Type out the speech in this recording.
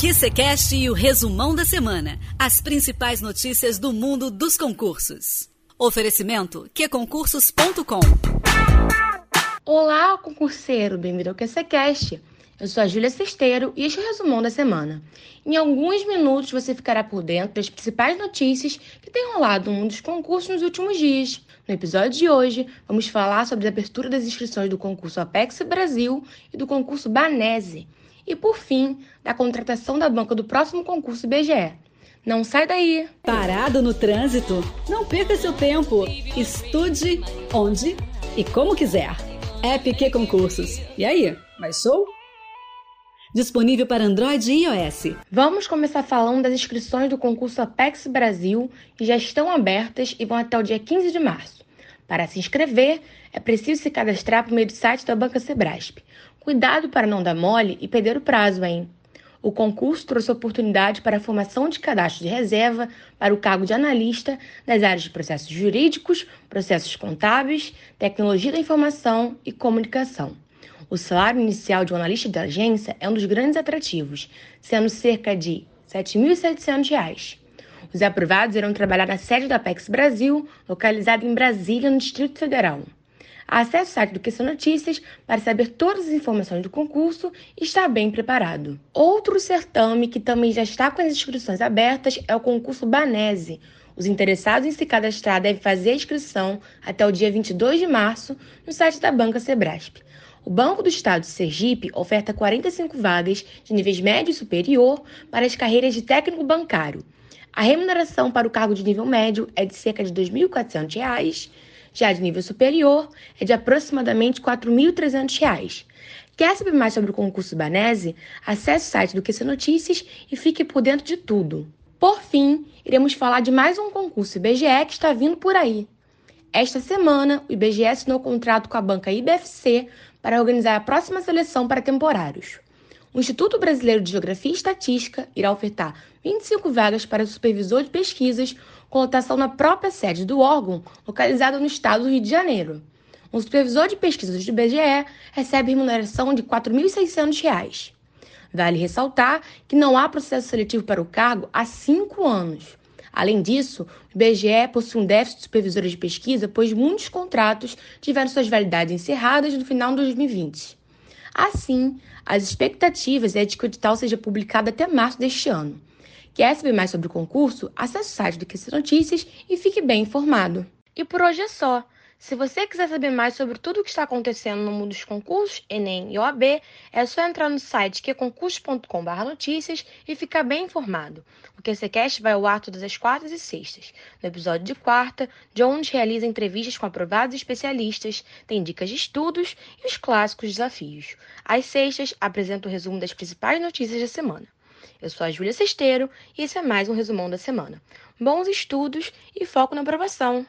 QCCast e o resumão da semana. As principais notícias do mundo dos concursos. Oferecimento qconcursos.com Olá, concurseiro, bem-vindo ao QCCast. Eu sou a Júlia Cesteiro e este é o resumão da semana. Em alguns minutos você ficará por dentro das principais notícias que têm rolado no mundo dos concursos nos últimos dias. No episódio de hoje, vamos falar sobre a abertura das inscrições do concurso Apex Brasil e do concurso Banese. E, por fim, da contratação da banca do próximo concurso BGE. Não sai daí! Parado no trânsito? Não perca seu tempo. Estude onde e como quiser. App Q Concursos. E aí, mais show? Disponível para Android e iOS. Vamos começar falando das inscrições do concurso Apex Brasil, que já estão abertas e vão até o dia 15 de março. Para se inscrever, é preciso se cadastrar por meio do site da Banca Sebrasp. Cuidado para não dar mole e perder o prazo, hein? O concurso trouxe oportunidade para a formação de cadastro de reserva para o cargo de analista nas áreas de processos jurídicos, processos contábeis, tecnologia da informação e comunicação. O salário inicial de um analista de agência é um dos grandes atrativos, sendo cerca de R$ 7.700. Os aprovados irão trabalhar na sede da Apex Brasil, localizada em Brasília, no Distrito Federal. Acesse o site do QC Notícias para saber todas as informações do concurso e estar bem preparado. Outro certame que também já está com as inscrições abertas é o concurso Banese. Os interessados em se cadastrar devem fazer a inscrição até o dia 22 de março no site da Banca Sebrasp. O Banco do Estado de Sergipe oferta 45 vagas de níveis médio e superior para as carreiras de técnico bancário. A remuneração para o cargo de nível médio é de cerca de R$ 2.400, já de nível superior é de aproximadamente R$ 4.300. Quer saber mais sobre o concurso Banese? Acesse o site do QC Notícias e fique por dentro de tudo. Por fim, iremos falar de mais um concurso IBGE que está vindo por aí. Esta semana, o IBGE assinou contrato com a banca IBFC para organizar a próxima seleção para temporários. O Instituto Brasileiro de Geografia e Estatística irá ofertar 25 vagas para supervisor de pesquisas com lotação na própria sede do órgão, localizado no estado do Rio de Janeiro. Um supervisor de pesquisas do IBGE recebe remuneração de R$ 4.600. Vale ressaltar que não há processo seletivo para o cargo há cinco anos. Além disso, o IBGE possui um déficit de supervisores de pesquisa, pois muitos contratos tiveram suas validades encerradas no final de 2020. Assim, as expectativas é de que o edital seja publicado até março deste ano. Quer saber mais sobre o concurso? Acesse o site do QC Notícias e fique bem informado. E por hoje é só. Se você quiser saber mais sobre tudo o que está acontecendo no mundo dos concursos, Enem e OAB, é só entrar no site qconcurso.com.br notícias e ficar bem informado. O QCCast vai ao ar todas as quartas e sextas. No episódio de quarta, Jones realiza entrevistas com aprovados especialistas, tem dicas de estudos e os clássicos desafios. Às sextas, apresenta o resumo das principais notícias da semana. Eu sou a Júlia Cesteiro e esse é mais um resumão da semana. Bons estudos e foco na aprovação!